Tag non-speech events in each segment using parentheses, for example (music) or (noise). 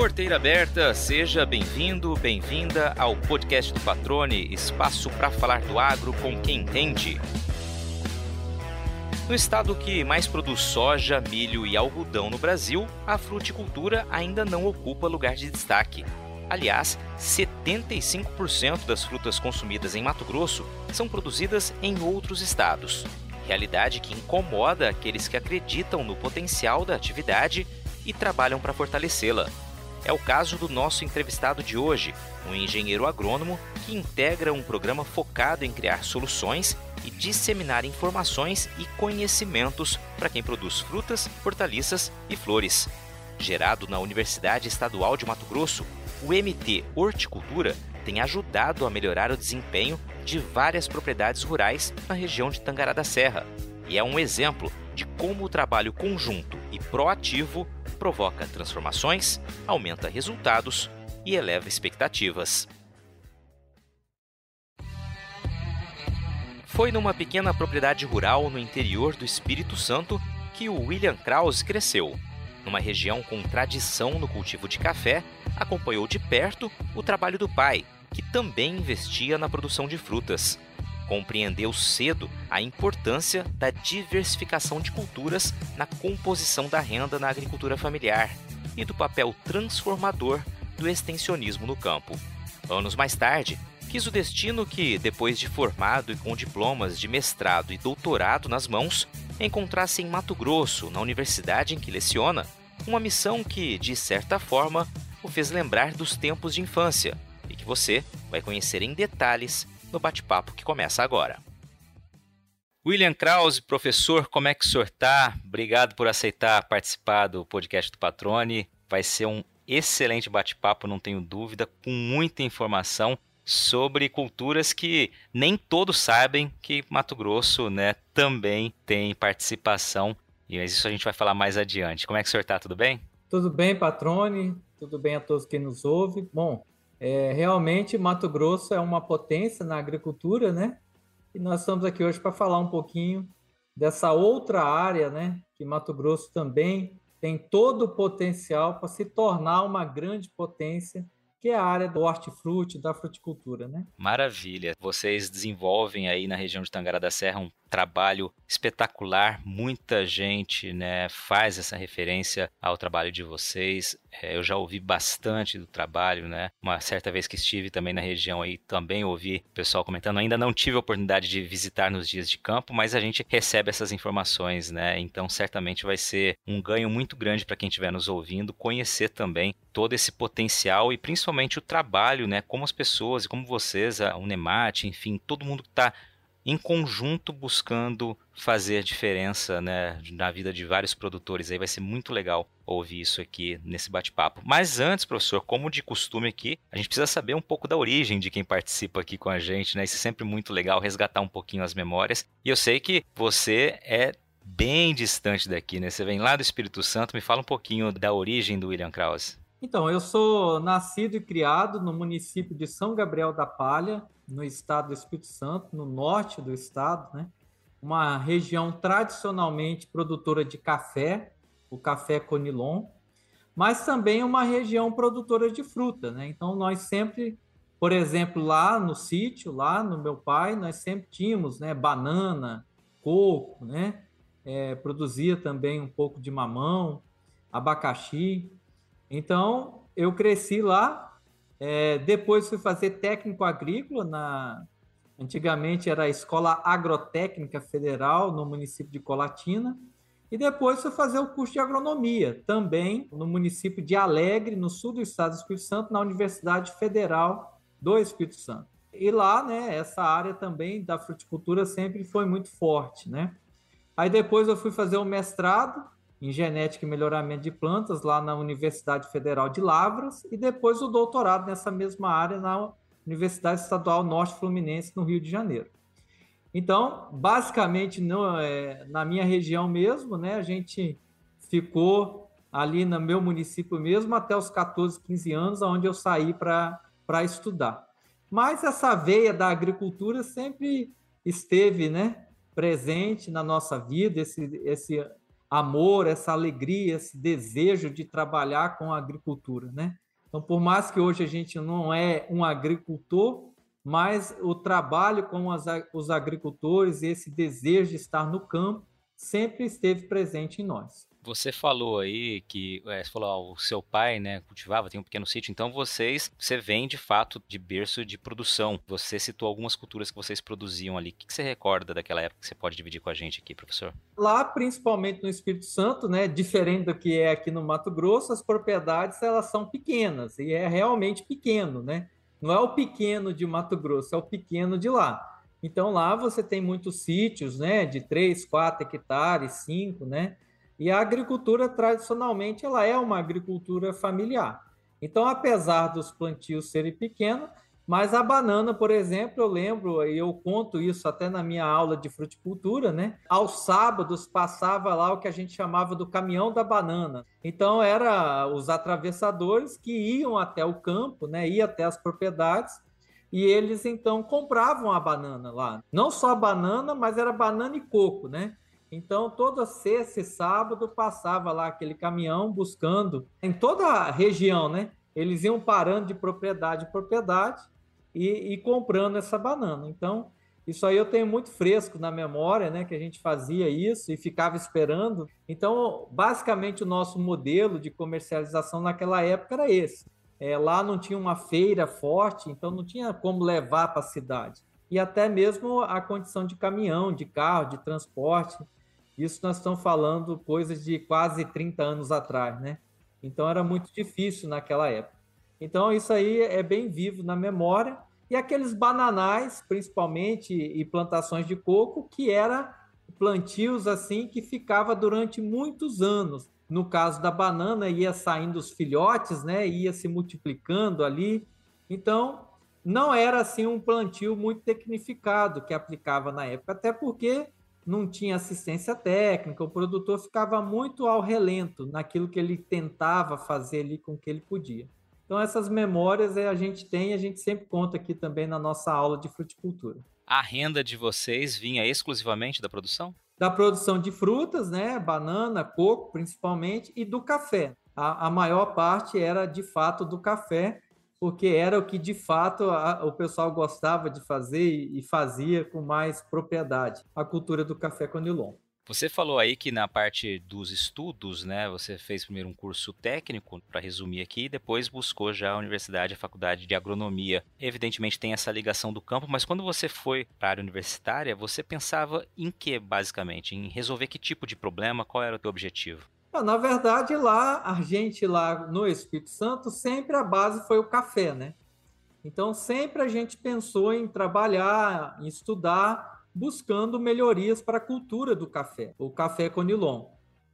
Porteira aberta, seja bem-vindo, bem-vinda ao podcast do Patrone, espaço para falar do agro com quem entende. No estado que mais produz soja, milho e algodão no Brasil, a fruticultura ainda não ocupa lugar de destaque. Aliás, 75% das frutas consumidas em Mato Grosso são produzidas em outros estados. Realidade que incomoda aqueles que acreditam no potencial da atividade e trabalham para fortalecê-la. É o caso do nosso entrevistado de hoje, um engenheiro agrônomo que integra um programa focado em criar soluções e disseminar informações e conhecimentos para quem produz frutas, hortaliças e flores. Gerado na Universidade Estadual de Mato Grosso, o MT Horticultura tem ajudado a melhorar o desempenho de várias propriedades rurais na região de Tangará da Serra e é um exemplo de como o trabalho conjunto e proativo provoca transformações, aumenta resultados e eleva expectativas. Foi numa pequena propriedade rural no interior do Espírito Santo que o William Krause cresceu. Numa região com tradição no cultivo de café, acompanhou de perto o trabalho do pai, que também investia na produção de frutas. Compreendeu cedo a importância da diversificação de culturas na composição da renda na agricultura familiar e do papel transformador do extensionismo no campo. Anos mais tarde, quis o destino que, depois de formado e com diplomas de mestrado e doutorado nas mãos, encontrasse em Mato Grosso, na universidade em que leciona, uma missão que, de certa forma, o fez lembrar dos tempos de infância e que você vai conhecer em detalhes no bate-papo que começa agora. William Krause, professor, como é que o senhor está? Obrigado por aceitar participar do podcast do Patrone. Vai ser um excelente bate-papo, não tenho dúvida, com muita informação sobre culturas que nem todos sabem que Mato Grosso né, também tem participação. Mas isso a gente vai falar mais adiante. Como é que o senhor está? Tudo bem? Tudo bem, Patrone. Tudo bem a todos que nos ouvem. Bom, é, realmente Mato Grosso é uma potência na agricultura, né? E nós estamos aqui hoje para falar um pouquinho dessa outra área, né? Que Mato Grosso também tem todo o potencial para se tornar uma grande potência que é a área do hortifruti, da fruticultura, né? Maravilha. Vocês desenvolvem aí na região de Tangará da Serra um trabalho espetacular. Muita gente né, faz essa referência ao trabalho de vocês. É, eu já ouvi bastante do trabalho, né? Uma certa vez que estive também na região aí, também ouvi o pessoal comentando. Ainda não tive a oportunidade de visitar nos dias de campo, mas a gente recebe essas informações, né? Então certamente vai ser um ganho muito grande para quem estiver nos ouvindo conhecer também todo esse potencial e principalmente o trabalho, né? Como as pessoas e como vocês, a Unemat, enfim, todo mundo que está em conjunto buscando fazer diferença né, na vida de vários produtores. Aí vai ser muito legal ouvir isso aqui nesse bate-papo. Mas antes, professor, como de costume aqui, a gente precisa saber um pouco da origem de quem participa aqui com a gente, né? Isso é sempre muito legal, resgatar um pouquinho as memórias. E eu sei que você é bem distante daqui, né? Você vem lá do Espírito Santo, me fala um pouquinho da origem do William Krause. Então, eu sou nascido e criado no município de São Gabriel da Palha, no estado do Espírito Santo, no norte do estado, né? Uma região tradicionalmente produtora de café, o café Conilon, mas também uma região produtora de fruta, né? Então, nós sempre, por exemplo, lá no sítio, lá no meu pai, nós sempre tínhamos, né, banana, coco, né? É, produzia também um pouco de mamão, abacaxi. Então, eu cresci lá. É, depois fui fazer técnico agrícola na. Antigamente era a Escola Agrotécnica Federal no município de Colatina. E depois fui fazer o curso de agronomia, também no município de Alegre, no sul do estado do Espírito Santo, na Universidade Federal do Espírito Santo. E lá, né, essa área também da fruticultura sempre foi muito forte, né? Aí depois eu fui fazer o mestrado em genética e melhoramento de plantas lá na Universidade Federal de Lavras e depois o doutorado nessa mesma área na Universidade Estadual Norte Fluminense no Rio de Janeiro. Então, basicamente, no, é, na minha região mesmo, né, a gente ficou ali no meu município mesmo até os 14, 15 anos, onde eu saí para estudar. Mas essa veia da agricultura sempre esteve né, presente na nossa vida, esse, esse amor, essa alegria, esse desejo de trabalhar com a agricultura, né? Então, por mais que hoje a gente não é um agricultor, mas o trabalho com as, os agricultores, esse desejo de estar no campo, sempre esteve presente em nós. Você falou aí que é, você falou, ó, o seu pai, né, cultivava, tem um pequeno sítio, então vocês, você vem de fato de berço de produção. Você citou algumas culturas que vocês produziam ali. O que você recorda daquela época que você pode dividir com a gente aqui, professor? Lá, principalmente no Espírito Santo, né, diferente do que é aqui no Mato Grosso, as propriedades elas são pequenas e é realmente pequeno, né? Não é o pequeno de Mato Grosso, é o pequeno de lá. Então lá você tem muitos sítios, né, de 3, 4 hectares, 5, né? E a agricultura, tradicionalmente, ela é uma agricultura familiar. Então, apesar dos plantios serem pequenos, mas a banana, por exemplo, eu lembro, e eu conto isso até na minha aula de fruticultura, né? Aos sábados passava lá o que a gente chamava do caminhão da banana. Então, era os atravessadores que iam até o campo, né? Iam até as propriedades e eles então compravam a banana lá. Não só a banana, mas era banana e coco, né? Então, toda sexta e sábado passava lá aquele caminhão buscando em toda a região, né? Eles iam parando de propriedade em propriedade e, e, comprando essa banana. Então, isso aí eu tenho muito fresco na memória, né? Que a gente fazia isso e ficava esperando. Então, basicamente, o nosso modelo de comercialização naquela época era esse. É, lá não tinha uma feira forte, então não tinha como levar para a cidade. E até mesmo a condição de caminhão, de carro, de transporte. Isso nós estamos falando coisas de quase 30 anos atrás, né? Então era muito difícil naquela época. Então isso aí é bem vivo na memória. E aqueles bananais, principalmente, e plantações de coco, que era plantios assim que ficava durante muitos anos. No caso da banana, ia saindo os filhotes, né? Ia se multiplicando ali. Então, não era assim um plantio muito tecnificado que aplicava na época, até porque não tinha assistência técnica, o produtor ficava muito ao relento naquilo que ele tentava fazer ali com o que ele podia. Então essas memórias a gente tem, a gente sempre conta aqui também na nossa aula de fruticultura. A renda de vocês vinha exclusivamente da produção? Da produção de frutas, né, banana, coco, principalmente, e do café. A, a maior parte era de fato do café, porque era o que de fato a, o pessoal gostava de fazer e, e, fazia com mais propriedade, a cultura do café conilon. Você falou aí que na parte dos estudos, né, você fez primeiro um curso técnico, para resumir aqui, e depois buscou já a universidade, a faculdade de agronomia. Evidentemente tem essa ligação do campo, mas quando você foi para a área universitária, você pensava em que, basicamente? Em resolver que tipo de problema? Qual era o teu objetivo? Ah, na verdade, lá, a gente lá no Espírito Santo, sempre a base foi o café, né? Então, sempre a gente pensou em trabalhar, em estudar, buscando melhorias para a cultura do café, o café conilon.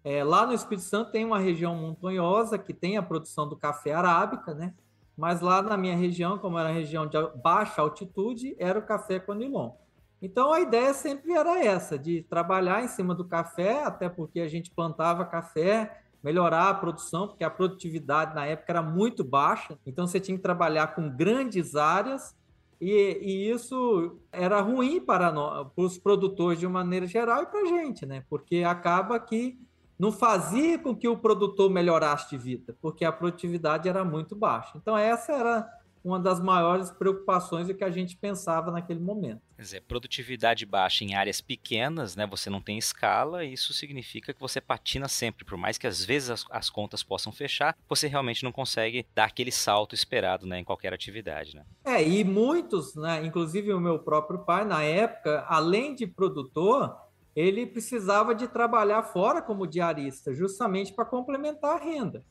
É, lá no Espírito Santo tem uma região montanhosa que tem a produção do café arábica, né? Mas lá na minha região, como era região de baixa altitude, era o café conilon. Então a ideia sempre era essa, de trabalhar em cima do café, até porque a gente plantava café, melhorar a produção, porque a produtividade na época era muito baixa, então você tinha que trabalhar com grandes áreas, e, e isso era ruim para, nós, para os produtores de uma maneira geral e para a gente, né? Porque acaba que não fazia com que o produtor melhorasse de vida, porque a produtividade era muito baixa. Então essa era uma das maiores preocupações que a gente pensava naquele momento. Quer dizer, produtividade baixa em áreas pequenas, né? Você não tem escala, e isso significa que você patina sempre, por mais que às vezes as, as contas possam fechar, você realmente não consegue dar aquele salto esperado, né, em qualquer atividade, né? É, e muitos, né, inclusive o meu próprio pai na época, além de produtor, ele precisava de trabalhar fora como diarista, justamente para complementar a renda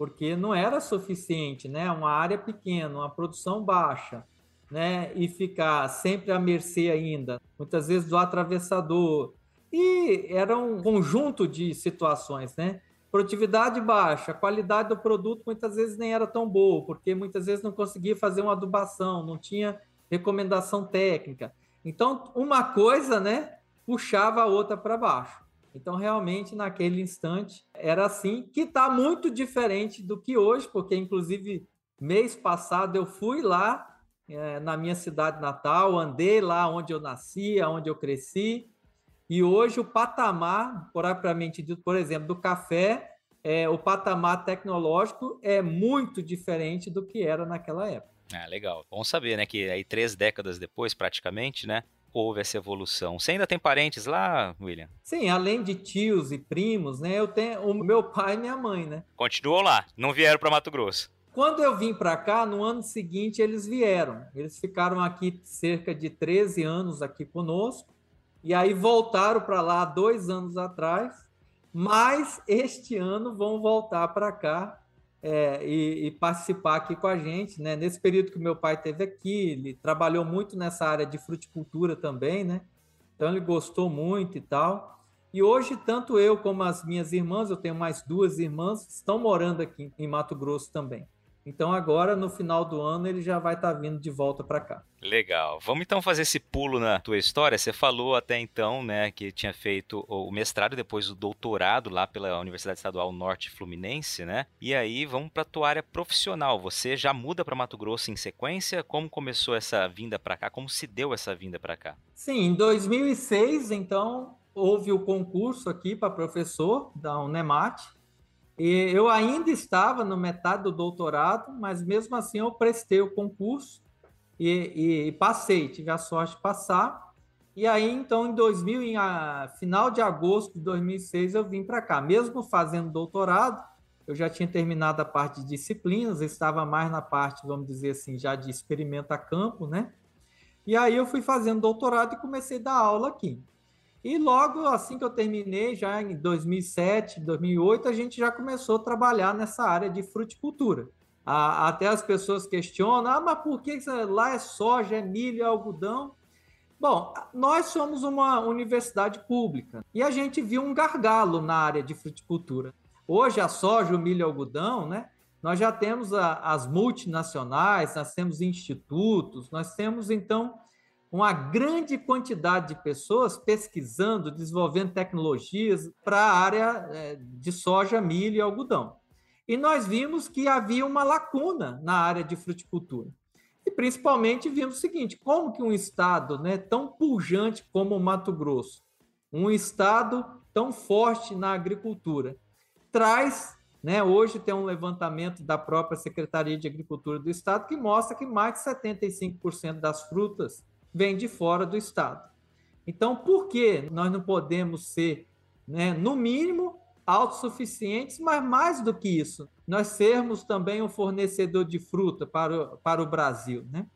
porque não era suficiente, né? Uma área pequena, uma produção baixa, né? E ficar sempre à mercê ainda, muitas vezes do atravessador. E era um conjunto de situações, né? Produtividade baixa, qualidade do produto muitas vezes nem era tão boa, porque muitas vezes não conseguia fazer uma adubação, não tinha recomendação técnica. Então, uma coisa, né, puxava a outra para baixo. Então, realmente, naquele instante, era assim, que está muito diferente do que hoje, porque, inclusive, mês passado eu fui lá é, na minha cidade natal, andei lá onde eu nasci, onde eu cresci, E hoje o patamar, propriamente dito, por exemplo, do café, é, o patamar tecnológico é muito diferente do que era naquela época. Ah, legal. Bom saber, né, que aí três décadas depois, praticamente, né, houve essa evolução. Você ainda tem parentes lá, William? Sim, além de tios e primos, né? Eu tenho o meu pai e minha mãe, né? Continuou lá, não vieram para Mato Grosso. Quando eu vim para cá, no ano seguinte eles vieram. Eles ficaram aqui cerca de 13 anos aqui conosco e aí voltaram para lá dois anos atrás. Mas este ano vão voltar para cá é, e, e, participar aqui com a gente, né? Nesse período que meu pai teve aqui, ele trabalhou muito nessa área de fruticultura também, né? Então ele gostou muito e tal. E hoje, tanto eu como as minhas irmãs, eu tenho mais duas irmãs, estão morando aqui em Mato Grosso também. Então agora, no final do ano, ele já vai estar tá vindo de volta para cá. Legal. Vamos então fazer esse pulo na tua história. Você falou até então, né, que tinha feito o mestrado depois o doutorado lá pela Universidade Estadual Norte Fluminense, né? E aí vamos para tua área profissional. Você já muda para Mato Grosso em sequência? Como começou essa vinda para cá? Como se deu essa vinda para cá? Sim, em 2006, então, houve o concurso aqui para professor da Unemat e eu ainda estava no metade do doutorado, mas mesmo assim eu prestei o concurso e, e, passei, tive a sorte de passar. E aí, então, em 2000, em a, final de agosto de 2006, eu vim para cá. Mesmo fazendo doutorado, eu já tinha terminado a parte de disciplinas, estava mais na parte, vamos dizer assim, já de experimento a campo, né? E aí eu fui fazendo doutorado e comecei a dar aula aqui. E logo assim que eu terminei, já em 2007, 2008, a gente já começou a trabalhar nessa área de fruticultura. até as pessoas questionam, ah, mas por que lá é soja, é milho, é algodão? Bom, nós somos uma universidade pública e a gente viu um gargalo na área de fruticultura. Hoje a soja, o milho e o algodão, né? Nós já temos a, as multinacionais, nós temos institutos, nós temos então uma grande quantidade de pessoas pesquisando, desenvolvendo tecnologias para a área é, de soja, milho e algodão. E nós vimos que havia uma lacuna na área de fruticultura. E principalmente vimos o seguinte: como que um estado né, tão pujante como o Mato Grosso, um estado tão forte na agricultura, traz né, hoje tem um levantamento da própria Secretaria de Agricultura do Estado que mostra que mais de 75% das frutas vem de fora do Estado. Então, por que nós não podemos ser, né, no mínimo, autossuficientes, mas mais do que isso, nós sermos também um fornecedor de fruta para o, para o Brasil? Né?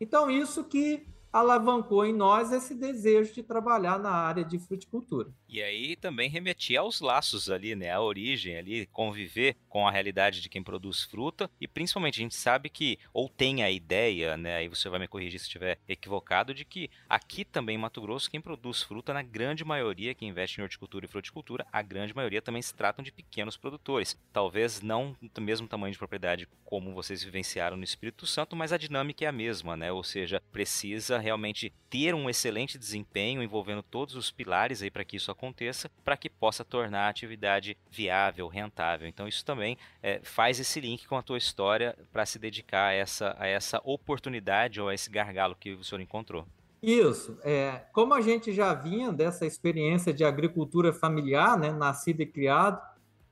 Então, isso que alavancou em nós esse desejo de trabalhar na área de fruticultura. E aí também remetia aos laços ali, né? A origem ali, conviver com a realidade de quem produz fruta e principalmente a gente sabe que ou tem a ideia, né? Aí você vai me corrigir se estiver equivocado de que aqui também em Mato Grosso quem produz fruta na grande maioria que investe em horticultura e fruticultura, a grande maioria também se tratam de pequenos produtores. Talvez não do mesmo tamanho de propriedade como vocês vivenciaram no Espírito Santo, mas a dinâmica é a mesma, né? Ou seja, precisa realmente ter um excelente desempenho envolvendo todos os pilares aí para que isso aconteça, para que possa tornar a atividade viável, rentável. Então isso também é, faz esse link com a tua história para se dedicar a essa, a essa oportunidade ou a esse gargalo que o senhor encontrou. Isso. É, como a gente já vinha dessa experiência de agricultura familiar, né, nascido e criado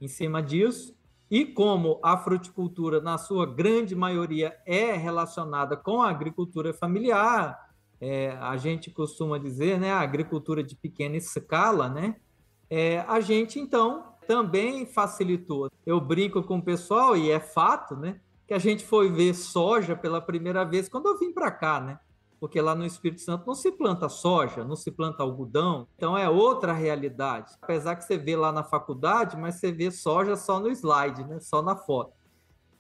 em cima disso, e como a fruticultura, na sua grande maioria, é relacionada com a agricultura familiar, é, a gente costuma dizer, né, a agricultura de pequena escala, né, é, a gente então também facilitou. Eu brinco com o pessoal e é fato, né, que a gente foi ver soja pela primeira vez quando eu vim para cá, né? Porque lá no Espírito Santo não se planta soja, não se planta algodão, então é outra realidade. Apesar que você vê lá na faculdade, mas você vê soja só no slide, né? Só na foto.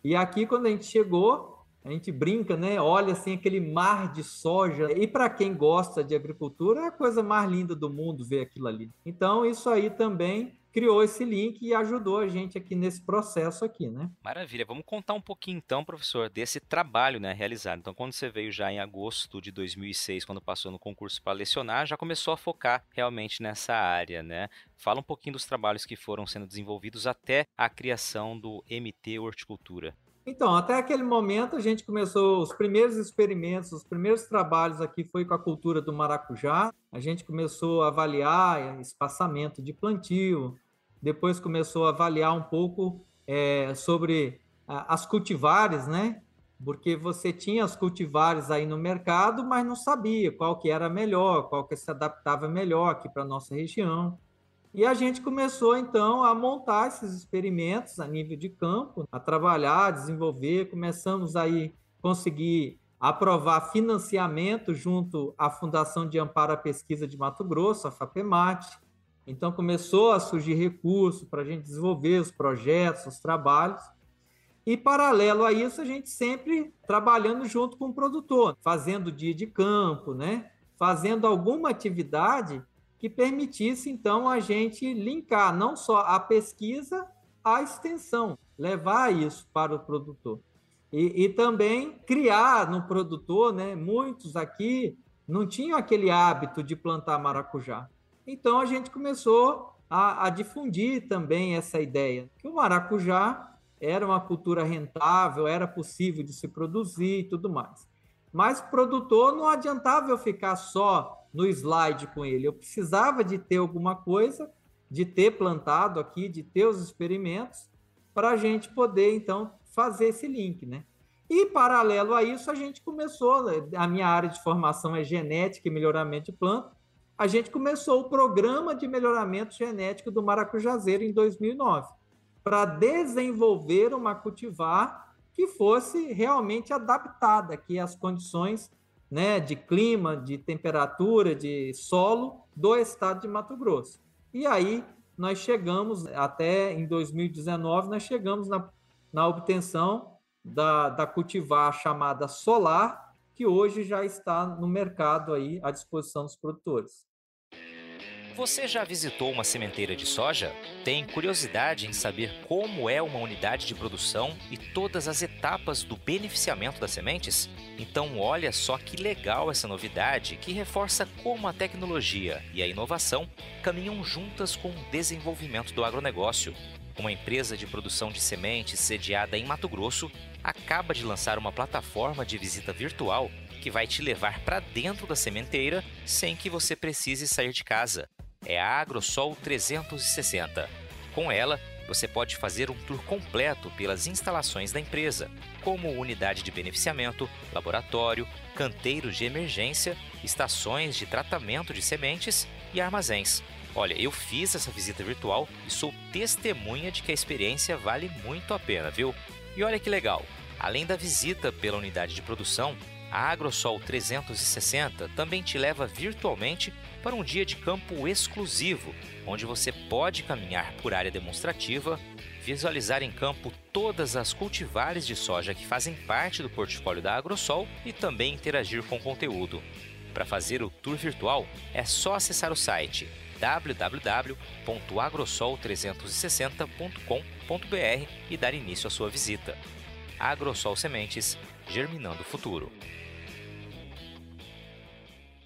E aqui quando a gente chegou, a gente brinca, né? Olha assim aquele mar de soja. E para quem gosta de agricultura, é a coisa mais linda do mundo ver aquilo ali. Então, isso aí também criou esse link e ajudou a gente aqui nesse processo aqui, né? Maravilha. Vamos contar um pouquinho então, professor, desse trabalho, né, realizado. Então, quando você veio já em agosto de 2006, quando passou no concurso para lecionar, já começou a focar realmente nessa área, né? Fala um pouquinho dos trabalhos que foram sendo desenvolvidos até a criação do MT Horticultura. Então, até aquele momento a gente começou os primeiros experimentos, os primeiros trabalhos aqui foi com a cultura do maracujá. A gente começou a avaliar espaçamento de plantio, depois começou a avaliar um pouco é, sobre as cultivares, né? Porque você tinha as cultivares aí no mercado, mas não sabia qual que era melhor, qual que se adaptava melhor aqui para nossa região. E a gente começou então a montar esses experimentos a nível de campo, a trabalhar, a desenvolver, começamos aí conseguir aprovar financiamento junto à Fundação de Amparo à Pesquisa de Mato Grosso, a FAPEMAT. Então começou a surgir recurso para a gente desenvolver os projetos, os trabalhos. E paralelo a isso, a gente sempre trabalhando junto com o produtor, fazendo dia de campo, né? Fazendo alguma atividade que permitisse, então, a gente linkar não só a pesquisa à extensão, levar isso para o produtor. E, e também criar no produtor, né? Muitos aqui não tinham aquele hábito de plantar maracujá. Então, a gente começou a, a difundir também essa ideia, que o maracujá era uma cultura rentável, era possível de se produzir e tudo mais. Mas produtor não adiantava eu ficar só no slide com ele. Eu precisava de ter alguma coisa, de ter plantado aqui, de ter os experimentos, para a gente poder, então, fazer esse link, né? E, paralelo a isso, a gente começou, a minha área de formação é genética e melhoramento de planta, a gente começou o programa de melhoramento genético do maracujazeiro em 2009, para desenvolver uma cultivar que fosse realmente adaptada aqui às condições né, de clima, de temperatura, de solo do estado de Mato Grosso. E aí nós chegamos, até em 2019, nós chegamos na, na obtenção da, da cultivar chamada solar, que hoje já está no mercado aí à disposição dos produtores. Você já visitou uma sementeira de soja? Tem curiosidade em saber como é uma unidade de produção e todas as etapas do beneficiamento das sementes? Então, olha só que legal essa novidade que reforça como a tecnologia e a inovação caminham juntas com o desenvolvimento do agronegócio. Uma empresa de produção de sementes sediada em Mato Grosso acaba de lançar uma plataforma de visita virtual que vai te levar para dentro da sementeira sem que você precise sair de casa é a AgroSol 360. Com ela, você pode fazer um tour completo pelas instalações da empresa, como unidade de beneficiamento, laboratório, canteiros de emergência, estações de tratamento de sementes e armazéns. Olha, eu fiz essa visita virtual e sou testemunha de que a experiência vale muito a pena, viu? E olha que legal! Além da visita pela unidade de produção, a AgroSol 360 também te leva virtualmente para um dia de campo exclusivo, onde você pode caminhar por área demonstrativa, visualizar em campo todas as cultivares de soja que fazem parte do portfólio da AgroSol e também interagir com o conteúdo. Para fazer o tour virtual, é só acessar o site www.agrosol360.com.br e dar início à sua visita. AgroSol Sementes, germinando o futuro.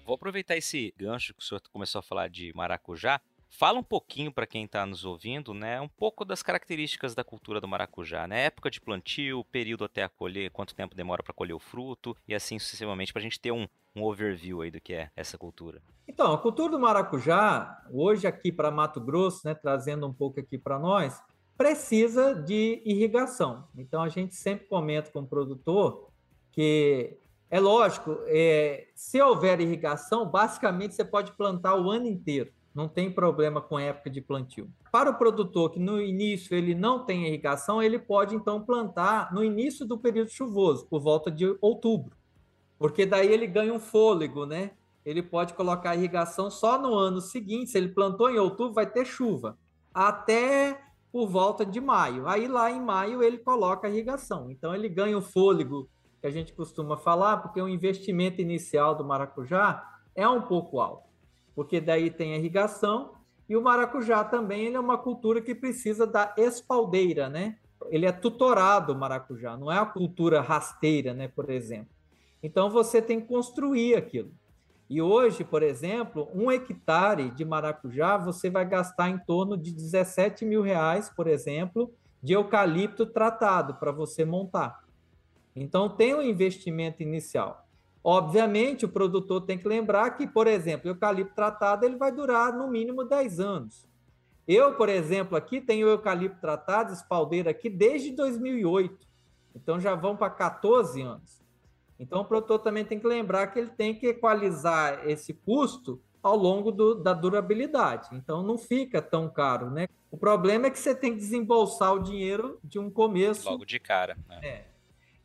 Vou aproveitar esse gancho que o senhor começou a falar de maracujá. Fala um pouquinho para quem está nos ouvindo, né? Um pouco das características da cultura do maracujá, né? Época de plantio, período até a colher, quanto tempo demora para colher o fruto e assim sucessivamente para a gente ter um, um overview aí do que é essa cultura. Então, a cultura do maracujá, hoje aqui para Mato Grosso, né, trazendo um pouco aqui para nós, precisa de irrigação. Então, a gente sempre comenta com o produtor que é lógico, é, se houver irrigação, basicamente você pode plantar o ano inteiro, não tem problema com época de plantio. Para o produtor que no início ele não tem irrigação, ele pode então plantar no início do período chuvoso, por volta de outubro, porque daí ele ganha um fôlego, né? Ele pode colocar irrigação só no ano seguinte, se ele plantou em outubro, vai ter chuva, até por volta de maio. Aí lá em maio ele coloca irrigação. Então ele ganha o fôlego que a gente costuma falar, porque o investimento inicial do maracujá é um pouco alto, porque daí tem irrigação e o maracujá também é uma cultura que precisa da espaldeira, né? Ele é tutorado o maracujá, não é a cultura rasteira, né, por exemplo. Então você tem que construir aquilo. E hoje, por exemplo, um hectare de maracujá você vai gastar em torno de 17 mil reais, por exemplo, de eucalipto tratado para você montar. Então, tem um investimento inicial. Obviamente, o produtor tem que lembrar que, por exemplo, o eucalipto tratado ele vai durar no mínimo 10 anos. Eu, por exemplo, aqui tenho eucalipto tratado, espaldeiro aqui, desde 2008. Então, já vão para 14 anos. Então, o produtor também tem que lembrar que ele tem que equalizar esse custo ao longo do, da durabilidade. Então, não fica tão caro, né? O problema é que você tem que desembolsar o dinheiro de um começo. Logo de cara. Né? É.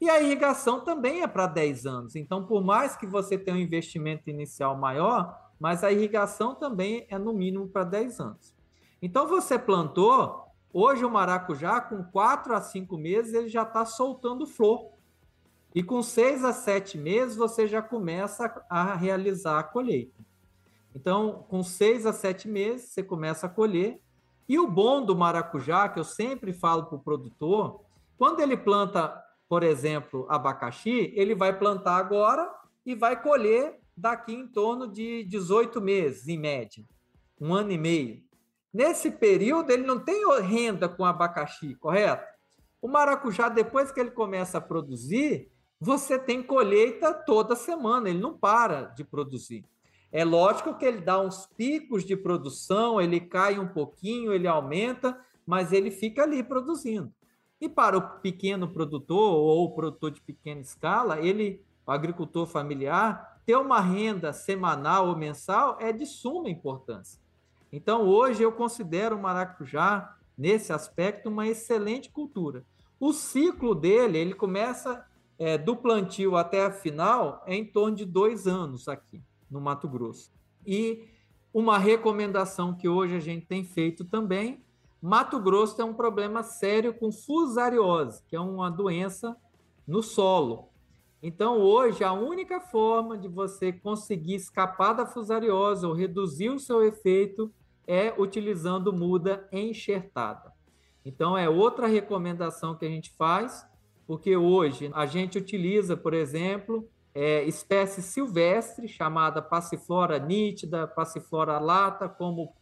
E a irrigação também é para 10 anos. Então, por mais que você tenha um investimento inicial maior, mas a irrigação também é no mínimo para 10 anos. Então, você plantou, hoje o maracujá, com 4 a 5 meses, ele já está soltando flor. E com 6 a 7 meses, você já começa a realizar a colheita. Então, com 6 a 7 meses, você começa a colher. E o bom do maracujá, que eu sempre falo para o produtor, quando ele planta, por exemplo, abacaxi, ele vai plantar agora e vai colher daqui em torno de 18 meses, em média, um ano e meio. Nesse período, ele não tem renda com abacaxi, correto? O maracujá, depois que ele começa a produzir, você tem colheita toda semana, ele não para de produzir. É lógico que ele dá uns picos de produção, ele cai um pouquinho, ele aumenta, mas ele fica ali produzindo. E para o pequeno produtor ou produtor de pequena escala, ele, o agricultor familiar, ter uma renda semanal ou mensal é de suma importância. Então, hoje eu considero o maracujá, nesse aspecto, uma excelente cultura. O ciclo dele, ele começa é, do plantio até a final, é em torno de dois anos aqui no Mato Grosso. E uma recomendação que hoje a gente tem feito também, Mato Grosso tem um problema sério com fusariose, que é uma doença no solo. Então, hoje, a única forma de você conseguir escapar da fusariose ou reduzir o seu efeito é utilizando muda enxertada. Então, é outra recomendação que a gente faz, porque hoje a gente utiliza, por exemplo, é, espécie silvestre chamada Passiflora nítida, Passiflora lata, como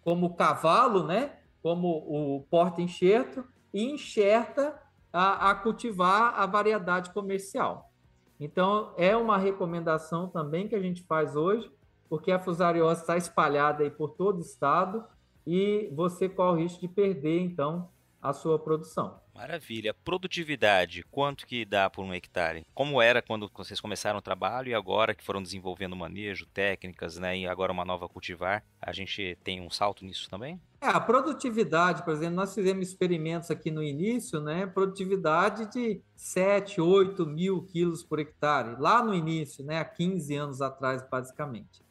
como cavalo, né? Como o porta-enxerto e enxerta a, a cultivar a variedade comercial. Então, é uma recomendação também que a gente faz hoje, porque a fusariose está espalhada aí por todo o estado e você corre o risco de perder, então, a sua produção. Maravilha. Produtividade, quanto que dá por um hectare? Como era quando vocês começaram o trabalho e agora que foram desenvolvendo manejo, técnicas, né, e agora uma nova cultivar, a gente tem um salto nisso também? É, a produtividade, por exemplo, nós fizemos experimentos aqui no início, né, produtividade de 7, 8 mil quilos por hectare, lá no início, né, há 15 anos atrás, basicamente.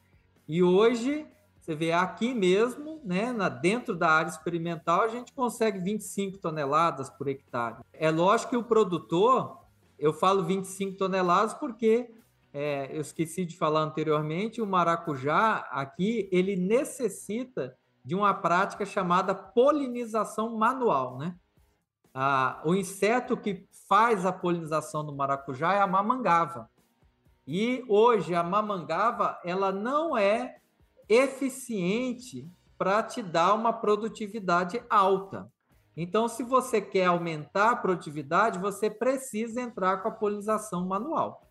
E hoje você vê aqui mesmo, né, na, dentro da área experimental, a gente consegue 25 toneladas por hectare. É lógico que o produtor, eu falo 25 toneladas porque é, eu esqueci de falar anteriormente, o maracujá aqui ele necessita de uma prática chamada polinização manual, né? Ah, o inseto que faz a polinização do maracujá é a mamangava. E hoje a mamangava ela não é eficiente para te dar uma produtividade alta. Então, se você quer aumentar a produtividade, você precisa entrar com a polinização manual.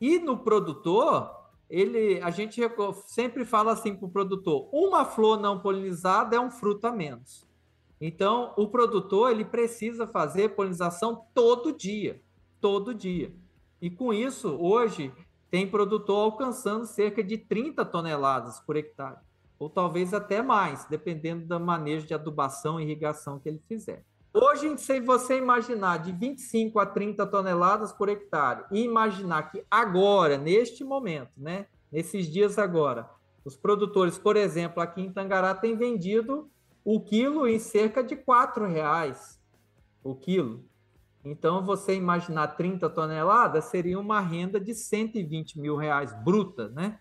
E no produtor, ele, a gente sempre fala assim para o produtor: uma flor não polinizada é um fruto a menos. Então, o produtor ele precisa fazer polinização todo dia, todo dia. E com isso, hoje tem produtor alcançando cerca de 30 toneladas por hectare, ou talvez até mais, dependendo do manejo de adubação e irrigação que ele fizer. Hoje, se você imaginar de 25 a 30 toneladas por hectare e imaginar que agora, neste momento, né, nesses dias agora, os produtores, por exemplo, aqui em Tangará, têm vendido o quilo em cerca de R$ reais o quilo. Então, você imaginar 30 toneladas seria uma renda de 120 mil reais bruta, né?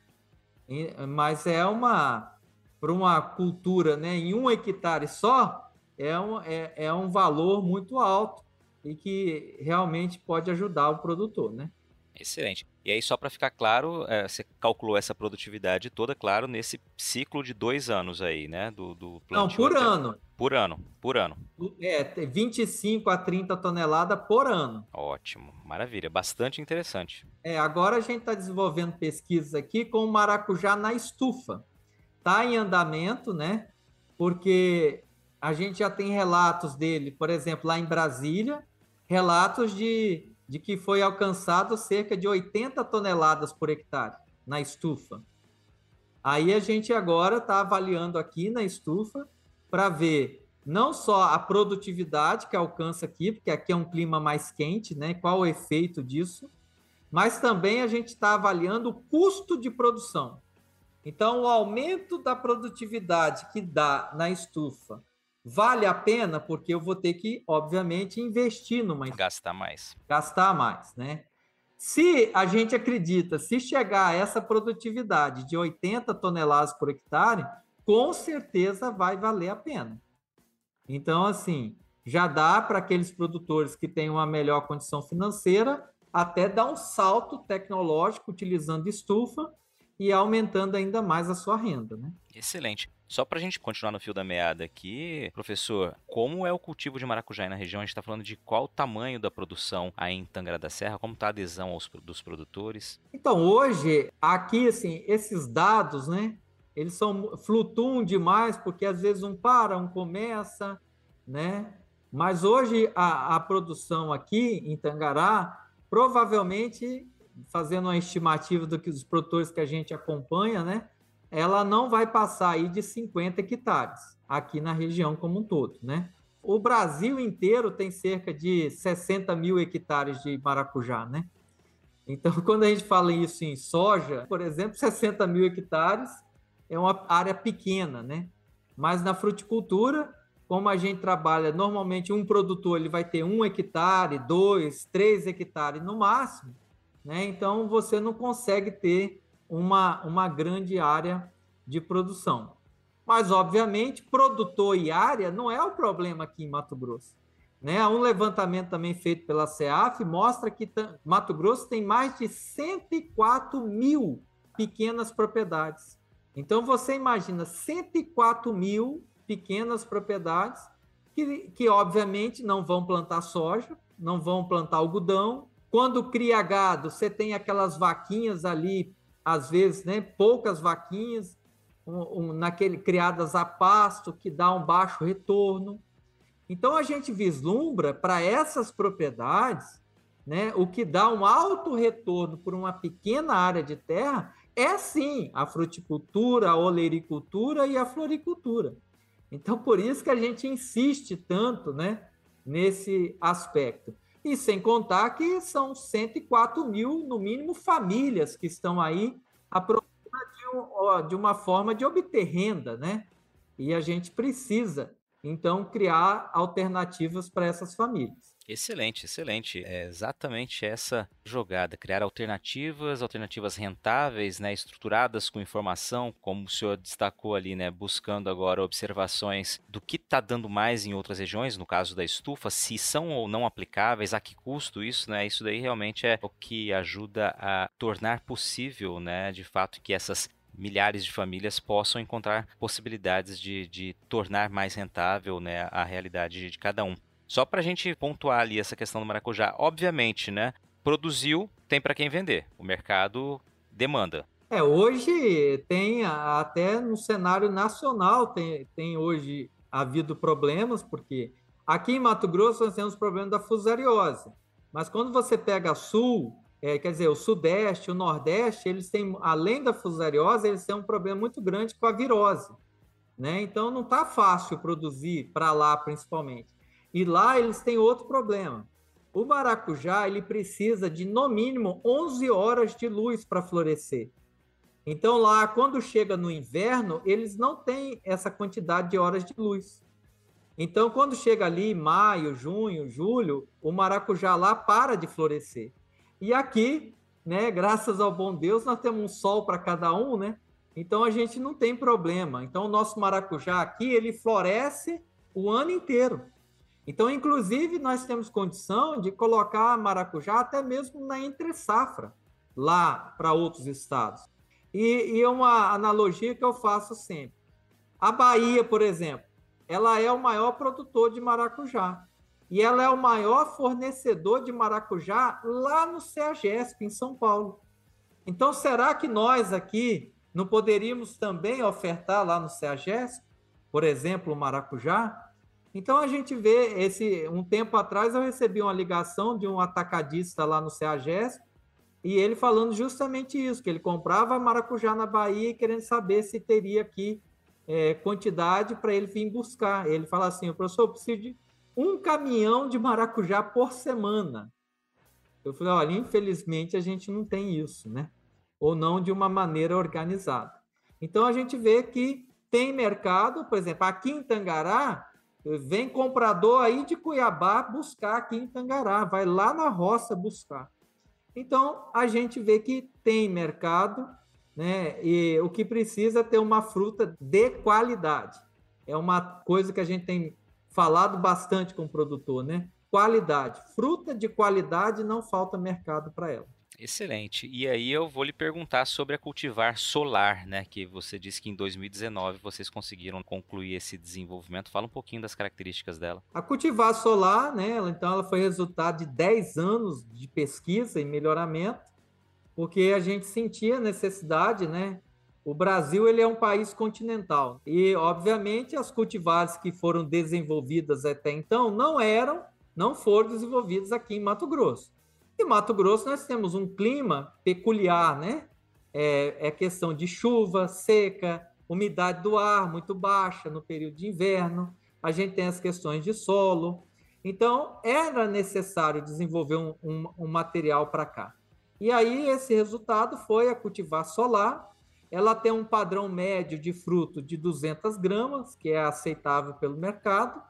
Mas é uma, para uma cultura, né, em um hectare só, é um, é, é um valor muito alto e que realmente pode ajudar o produtor, né? Excelente. E aí, só para ficar claro, é, você calculou essa produtividade toda, claro, nesse ciclo de dois anos aí, né? Do, do Não, por até... ano. Por ano, por ano. É, 25 a 30 toneladas por ano. Ótimo, maravilha, bastante interessante. É, agora a gente está desenvolvendo pesquisas aqui com o maracujá na estufa. Está em andamento, né? Porque a gente já tem relatos dele, por exemplo, lá em Brasília, relatos de, de que foi alcançado cerca de 80 toneladas por hectare na estufa. Aí a gente agora está avaliando aqui na estufa para ver não só a produtividade que alcança aqui, porque aqui é um clima mais quente, né? Qual o efeito disso? Mas também a gente está avaliando o custo de produção. Então, o aumento da produtividade que dá na estufa vale a pena, porque eu vou ter que, obviamente, investir numa. Gastar mais. Gastar mais, né? Se a gente acredita, se chegar a essa produtividade de 80 toneladas por hectare, com certeza vai valer a pena. Então, assim, já dá para aqueles produtores que têm uma melhor condição financeira até dar um salto tecnológico utilizando estufa e aumentando ainda mais a sua renda, né? Excelente. Só para a gente continuar no fio da meada aqui, professor, como é o cultivo de maracujá na região? A gente está falando de qual o tamanho da produção aí em Tangará da Serra, como está a adesão aos, dos produtores? Então, hoje, aqui, assim, esses dados, né, eles são flutuam demais porque às vezes um para, um começa, né? Mas hoje a, a produção aqui em Tangará, provavelmente, fazendo uma estimativa do que os produtores que a gente acompanha, né? Ela não vai passar aí de 50 hectares aqui na região como um todo, né? O Brasil inteiro tem cerca de 60 mil hectares de maracujá, né? Então, (laughs) quando a gente fala isso em soja, por exemplo, 60 mil hectares é uma área pequena, né? Mas na fruticultura, como a gente trabalha, normalmente um produtor ele vai ter um hectare, dois, três hectares no máximo, né? Então você não consegue ter uma, uma grande área de produção. Mas, obviamente, produtor e área não é o problema aqui em Mato Grosso. Né? Um levantamento também feito pela CEAF mostra que Mato Grosso tem mais de 104 mil pequenas propriedades. Então você imagina 104 mil pequenas propriedades que, que obviamente não vão plantar soja, não vão plantar algodão. Quando cria gado, você tem aquelas vaquinhas ali, às vezes, né, poucas vaquinhas, um, um, naquele criadas a pasto que dá um baixo retorno. Então a gente vislumbra para essas propriedades, né, o que dá um alto retorno por uma pequena área de terra é sim a fruticultura, a olericultura e a floricultura. Então, por isso que a gente insiste tanto né, nesse aspecto. E sem contar que são 104 mil, no mínimo, famílias que estão aí à procura de, um, de uma forma de obter renda, né? E a gente precisa, então, criar alternativas para essas famílias. Excelente, excelente. É exatamente essa jogada, criar alternativas, alternativas rentáveis, né, estruturadas com informação, como o senhor destacou ali, né, buscando agora observações do que está dando mais em outras regiões, no caso da estufa, se são ou não aplicáveis, a que custo isso, né? Isso daí realmente é o que ajuda a tornar possível, né, de fato, que essas milhares de famílias possam encontrar possibilidades de, de tornar mais rentável né, a realidade de cada um. Só para a gente pontuar ali essa questão do maracujá, obviamente, né? Produziu, tem para quem vender. O mercado demanda. É, hoje tem até no cenário nacional tem, tem hoje havido problemas, porque aqui em Mato Grosso nós temos problema da fusariose. Mas quando você pega sul, é, quer dizer, o sudeste, o nordeste, eles têm, além da fusariose, eles têm um problema muito grande com a virose. Né? Então não está fácil produzir para lá, principalmente. E lá eles têm outro problema. O maracujá ele precisa de no mínimo 11 horas de luz para florescer. Então lá, quando chega no inverno, eles não têm essa quantidade de horas de luz. Então, quando chega ali maio, junho, julho, o maracujá lá para de florescer. E aqui, né, graças ao bom Deus, nós temos um sol para cada um, né? Então a gente não tem problema. Então o nosso maracujá aqui, ele floresce o ano inteiro. Então, inclusive, nós temos condição de colocar maracujá até mesmo na entre safra. lá para outros estados. E, e uma analogia que eu faço sempre. A Bahia, por exemplo, ela é o maior produtor de maracujá. E ela é o maior fornecedor de maracujá lá no CEAGESP, em São Paulo. Então, será que nós aqui não poderíamos também ofertar lá no CEAGESP, por exemplo, o maracujá? Então, a gente vê, esse um tempo atrás eu recebi uma ligação de um atacadista lá no CEAGESP, e ele falando justamente isso, que ele comprava maracujá na Bahia querendo saber se teria aqui é, quantidade para ele vir buscar. Ele fala assim, professor, eu preciso de um caminhão de maracujá por semana. Eu falei, olha, infelizmente a gente não tem isso, né? Ou não de uma maneira organizada. Então a gente vê que tem mercado, por exemplo, aqui em Tangará, vem comprador aí de Cuiabá buscar aqui em Tangará, vai lá na roça buscar. Então a gente vê que tem mercado, né? E o que precisa é ter uma fruta de qualidade. É uma coisa que a gente tem falado bastante com o produtor, né? Qualidade. Fruta de qualidade não falta mercado para ela. Excelente. E aí eu vou lhe perguntar sobre a cultivar solar, né? Que você disse que em 2019 vocês conseguiram concluir esse desenvolvimento. Fala um pouquinho das características dela. A cultivar solar, né? Então ela foi resultado de 10 anos de pesquisa e melhoramento, porque a gente sentia necessidade, né? O Brasil ele é um país continental e, obviamente, as cultivares que foram desenvolvidas até então não eram, não foram desenvolvidas aqui em Mato Grosso. Em Mato Grosso nós temos um clima peculiar, né? É, é questão de chuva, seca, umidade do ar muito baixa no período de inverno. A gente tem as questões de solo. Então, era necessário desenvolver um, um, um material para cá. E aí, esse resultado foi a cultivar solar, ela tem um padrão médio de fruto de 200 gramas, que é aceitável pelo mercado,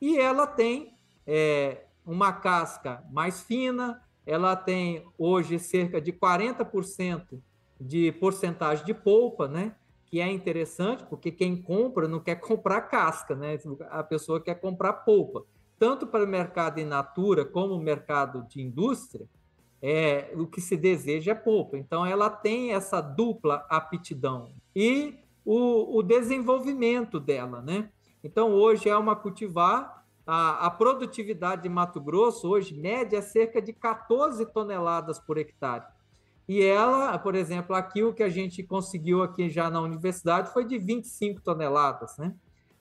e ela tem é, uma casca mais fina, ela tem hoje cerca de 40% de porcentagem de polpa, né? Que é interessante, porque quem compra não quer (laughs) comprar casca, né? A pessoa quer comprar polpa. Tanto para o mercado in natura como o mercado de indústria, é, o que se deseja é polpa. Então, ela tem essa dupla aptidão e o, o desenvolvimento dela, né? Então, hoje é uma cultivar. A, a, produtividade de Mato Grosso, hoje, média, é cerca de 14 toneladas por hectare. E ela, por exemplo, aqui o que a gente conseguiu aqui já na universidade foi de 25 toneladas, né?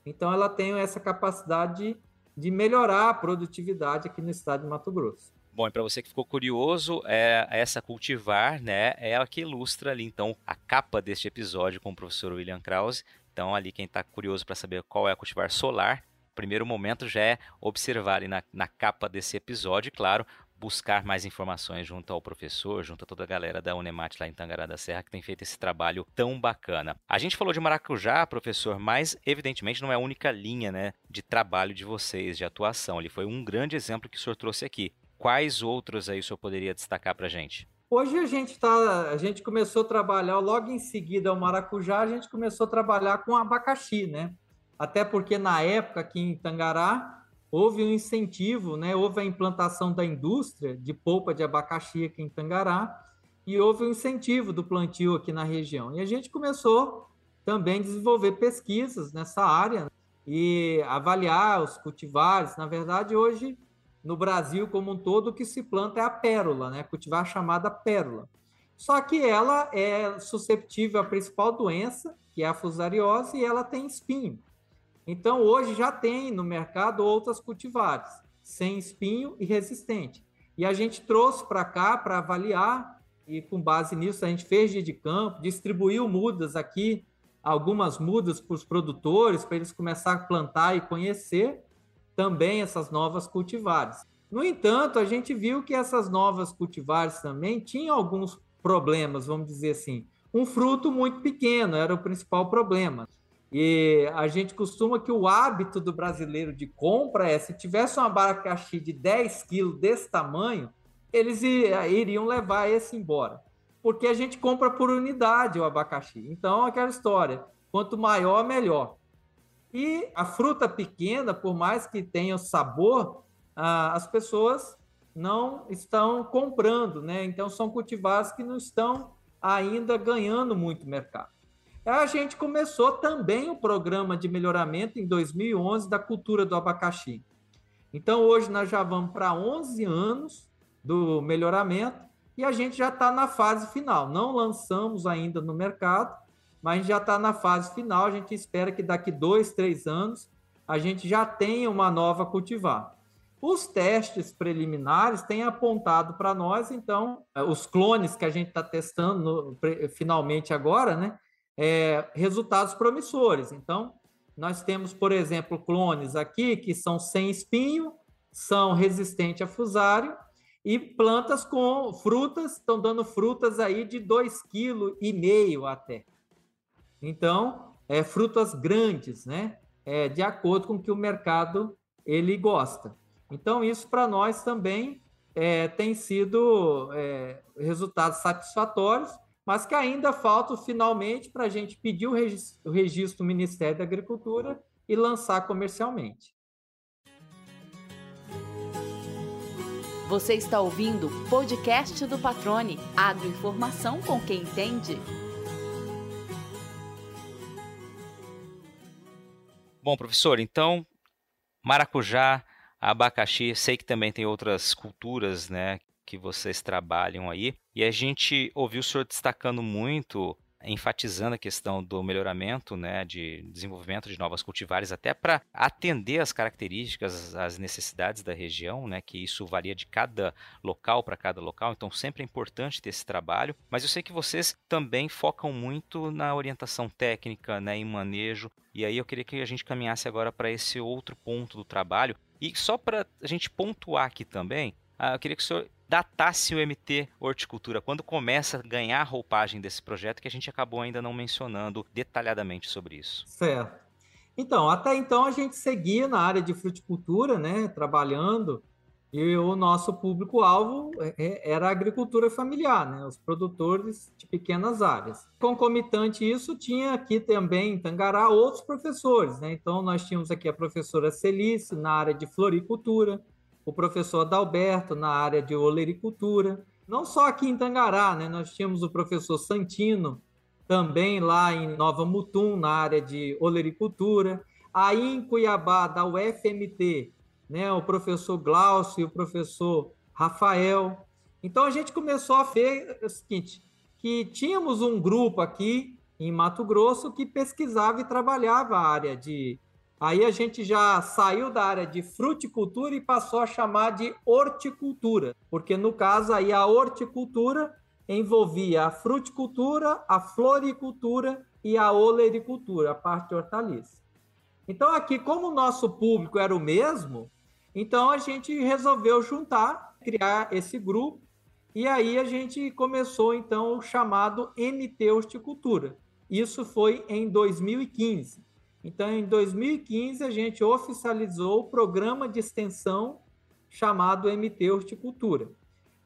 Então, ela tem essa capacidade de, de melhorar a produtividade aqui no estado de Mato Grosso. Bom, e para você que ficou curioso, é essa cultivar, né, é a que ilustra ali então a capa deste episódio com o professor William Krause. Então, ali quem está curioso para saber qual é a cultivar solar, primeiro momento já é observar ali na, na capa desse episódio, e, claro, buscar mais informações junto ao professor, junto a toda a galera da Unemat lá em Tangará da Serra que tem feito esse trabalho tão bacana. A gente falou de maracujá, professor, mas evidentemente não é a única linha, né, de trabalho de vocês, de atuação. Ele foi um grande exemplo que o senhor trouxe aqui. Quais outros aí o senhor poderia destacar para a gente? Hoje a gente tá, a gente começou a trabalhar logo em seguida o maracujá, a gente começou a trabalhar com abacaxi, né? Até porque na época aqui em Tangará houve um incentivo, né? Houve a implantação da indústria de polpa de abacaxi aqui em Tangará e houve um incentivo do plantio aqui na região. E a gente começou também a desenvolver pesquisas nessa área e avaliar os cultivares. Na verdade, hoje no Brasil como um todo, o que se planta é a pérola, né? cultivar a chamada pérola. Só que ela é susceptível à principal doença, que é a fusariose, e ela tem espinho. Então, hoje já tem no mercado outras cultivares, sem espinho e resistente. E a gente trouxe para cá para avaliar, e com base nisso a gente fez de campo, distribuiu mudas aqui, algumas mudas para os produtores, para eles começarem a plantar e conhecer, também essas novas cultivares. No entanto, a gente viu que essas novas cultivares também tinham alguns problemas, vamos dizer assim. Um fruto muito pequeno era o principal problema. E a gente costuma que o hábito do brasileiro de compra é se tivesse um abacaxi de 10 quilos desse tamanho, eles iriam levar esse embora. Porque a gente compra por unidade o abacaxi. Então, aquela história: quanto maior, melhor. E a fruta pequena, por mais que tenha sabor, as pessoas não estão comprando, né? Então são cultivares que não estão ainda ganhando muito mercado. A gente começou também o programa de melhoramento em 2011 da cultura do abacaxi. Então hoje nós já vamos para 11 anos do melhoramento e a gente já está na fase final. Não lançamos ainda no mercado, mas já está na fase final. A gente espera que daqui dois, três anos a gente já tenha uma nova cultivar. Os testes preliminares têm apontado para nós, então, eh, os clones que a gente está testando no, finalmente agora, né? É, resultados promissores. Então, nós temos, por exemplo, clones aqui que são sem espinho, são resistentes a fusário, e plantas com frutas, estão dando frutas aí de 2,5 kg até. Então, é, frutas grandes, né? É, de acordo com o que o mercado ele gosta. Então, isso para nós também é, tem sido é, resultados satisfatórios, mas que ainda falta finalmente para a gente pedir o registro, o registro do Ministério da Agricultura e lançar comercialmente. Você está ouvindo o podcast do Patrone, agroinformação com quem entende. Bom, professor, então maracujá abacaxi, sei que também tem outras culturas, né, que vocês trabalham aí. E a gente ouviu o senhor destacando muito, enfatizando a questão do melhoramento, né, de desenvolvimento de novas cultivares, até para atender as características, as necessidades da região, né, que isso varia de cada local para cada local. Então sempre é importante ter esse trabalho. Mas eu sei que vocês também focam muito na orientação técnica, né, em manejo. E aí eu queria que a gente caminhasse agora para esse outro ponto do trabalho, e só para a gente pontuar aqui também, uh, eu queria que o senhor datasse o MT Horticultura, quando começa a ganhar a roupagem desse projeto, que a gente acabou ainda não mencionando detalhadamente sobre isso. Certo. Então, até então a gente seguia na área de fruticultura, né, trabalhando e o nosso público-alvo é, é, era a agricultura familiar, né? os produtores de pequenas áreas. Concomitante isso, tinha aqui também em Tangará outros professores. Né? Então, nós tínhamos aqui a professora Celice na área de floricultura, o professor Adalberto na área de olericultura. Não só aqui em Tangará, né? nós tínhamos o professor Santino também lá em Nova Mutum, na área de olericultura. Aí em Cuiabá, da UFMT, né, o professor Glaucio e o professor Rafael. Então a gente começou a ver o seguinte, que tínhamos um grupo aqui em Mato Grosso que pesquisava e trabalhava a área de. Aí a gente já saiu da área de fruticultura e passou a chamar de horticultura, porque no caso aí a horticultura envolvia a fruticultura, a floricultura e a olericultura, a parte hortaliça. Então aqui, como o nosso público era o mesmo, então a gente resolveu juntar, criar esse grupo, e aí a gente começou então o chamado MT Horticultura. Isso foi em 2015. Então, em 2015, a gente oficializou o programa de extensão chamado MT Horticultura.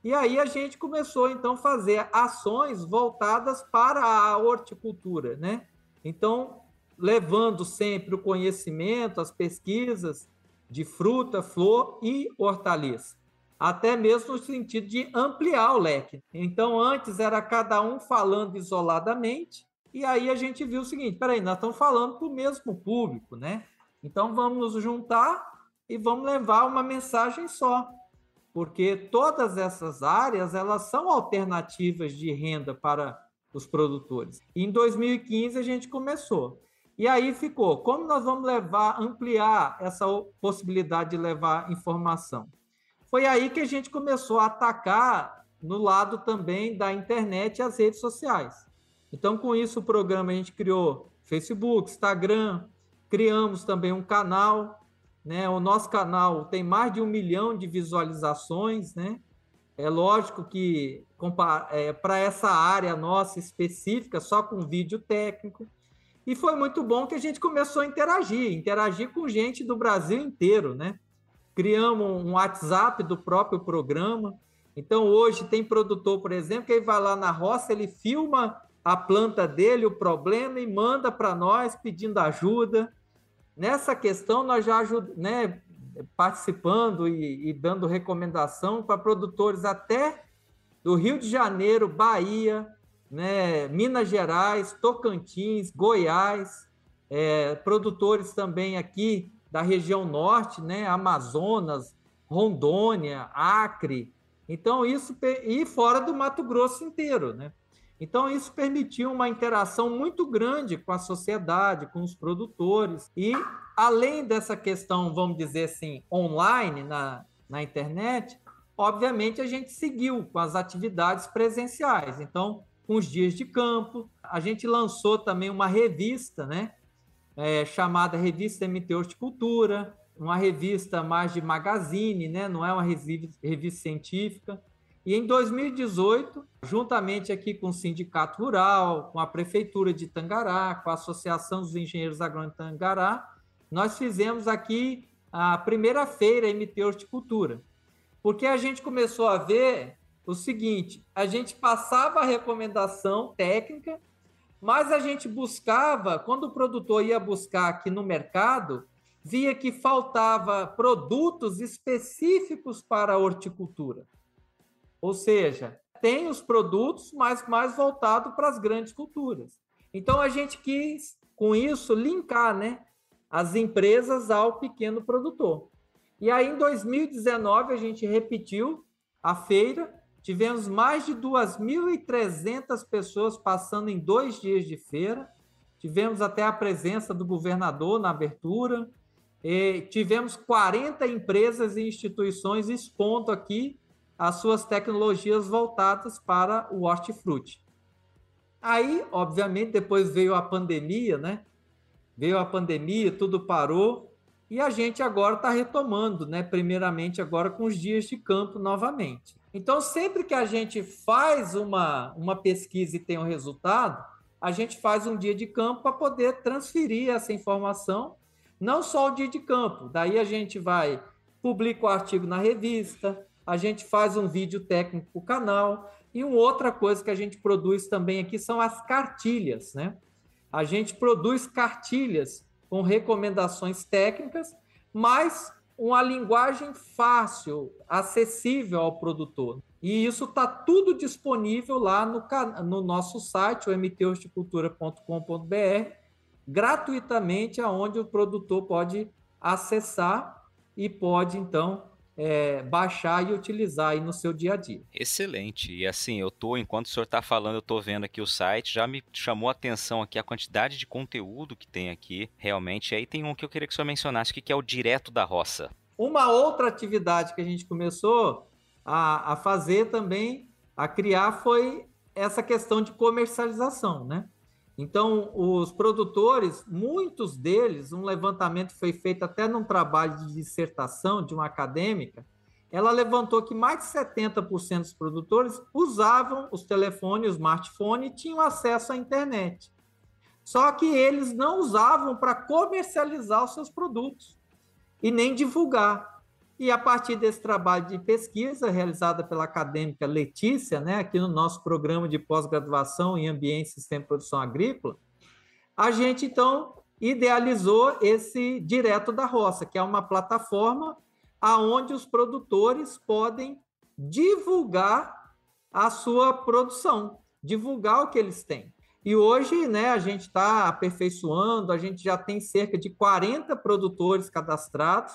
E aí a gente começou então a fazer ações voltadas para a horticultura, né? Então, levando sempre o conhecimento, as pesquisas de fruta, flor e hortaliça. Até mesmo no sentido de ampliar o leque. Então, antes era cada um falando isoladamente, e aí a gente viu o seguinte: peraí, nós estamos falando para o mesmo público, né? Então vamos nos juntar e vamos levar uma mensagem só. Porque todas essas áreas elas são alternativas de renda para os produtores. Em 2015 a gente começou. E aí ficou, como nós vamos levar, ampliar essa possibilidade de levar informação? Foi aí que a gente começou a atacar no lado também da internet e as redes sociais. Então, com isso, o programa a gente criou Facebook, Instagram, criamos também um canal, né? O nosso canal tem mais de um milhão de visualizações, né? É lógico que é, para essa área nossa específica, só com vídeo técnico, e foi muito bom que a gente começou a interagir, interagir com gente do Brasil inteiro, né? Criamos um WhatsApp do próprio programa. Então, hoje tem produtor, por exemplo, que ele vai lá na roça, ele filma a planta dele, o problema, e manda para nós pedindo ajuda. Nessa questão, nós já ajud... né, participando e, e dando recomendação para produtores até do Rio de Janeiro, Bahia, né, Minas Gerais, Tocantins, Goiás, é, produtores também aqui da região norte, né, Amazonas, Rondônia, Acre. Então, isso e fora do Mato Grosso inteiro, né? Então, isso permitiu uma interação muito grande com a sociedade, com os produtores. E, além dessa questão, vamos dizer assim, online, na, na internet, obviamente a gente seguiu com as atividades presenciais. Então, com os dias de campo, a gente lançou também uma revista, né? É, chamada Revista MT Horticultura, uma revista mais de magazine, né? não é uma revista, científica. E em 2018, juntamente aqui com o Sindicato Rural, com a Prefeitura de Tangará, com a Associação dos Engenheiros Agrônomos de Tangará, nós fizemos aqui a primeira feira MT Horticultura. Porque a gente começou a ver o seguinte: a gente passava a recomendação técnica, mas a gente buscava, quando o produtor ia buscar aqui no mercado, via que faltava produtos específicos para a horticultura. Ou seja, tem os produtos, mas mais voltado para as grandes culturas. Então a gente quis, com isso, linkar né, as empresas ao pequeno produtor. E aí, em 2019, a gente repetiu a feira, tivemos mais de 2.300 pessoas passando em dois dias de feira, tivemos até a presença do governador na abertura, tivemos 40 empresas e instituições expondo aqui as suas tecnologias voltadas para o hortifruti. Aí, obviamente, depois veio a pandemia, né? Veio a pandemia, tudo parou e a gente agora está retomando, né? Primeiramente agora com os dias de campo novamente. Então, sempre que a gente faz uma, uma pesquisa e tem um resultado, a gente faz um dia de campo para poder transferir essa informação, não só o dia de campo. Daí a gente vai publica o artigo na revista, a gente faz um vídeo técnico para o canal. E uma outra coisa que a gente produz também aqui são as cartilhas, né? A gente produz cartilhas com recomendações técnicas, mas uma linguagem fácil, acessível ao produtor. E isso está tudo disponível lá no, no nosso site, o mthorticultura.com.br, gratuitamente, aonde o produtor pode acessar e pode, então, é, baixar e utilizar aí no seu dia a dia. Excelente. E assim, eu tô, enquanto o senhor está falando, eu estou vendo aqui o site, já me chamou a atenção aqui a quantidade de conteúdo que tem aqui, realmente. Aí tem um que eu queria que o senhor mencionasse, que é o Direto da Roça. Uma outra atividade que a gente começou a, a fazer também, a criar, foi essa questão de comercialização, né? Então, os produtores, muitos deles, um levantamento foi feito até num trabalho de dissertação de uma acadêmica, ela levantou que mais de 70% dos produtores usavam os telefones, o smartphone e tinham acesso à internet. Só que eles não usavam para comercializar os seus produtos e nem divulgar. E a partir desse trabalho de pesquisa realizada pela acadêmica Letícia, né, aqui no nosso programa de pós-graduação em Ambiente e Sistema de Produção Agrícola, a gente então idealizou esse Direto da Roça, que é uma plataforma aonde os produtores podem divulgar a sua produção, divulgar o que eles têm. E hoje, né, a gente está aperfeiçoando, a gente já tem cerca de 40 produtores cadastrados,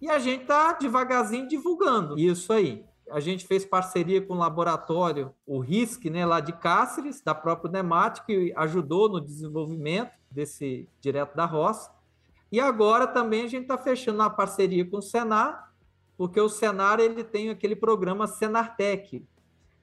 e a gente está devagarzinho divulgando isso aí. A gente fez parceria com o laboratório, o RISC, né, lá de Cáceres, da própria Nemat, que ajudou no desenvolvimento desse direto da roça. E agora também a gente está fechando uma parceria com o Senar, porque o Senar ele tem aquele programa Senartec,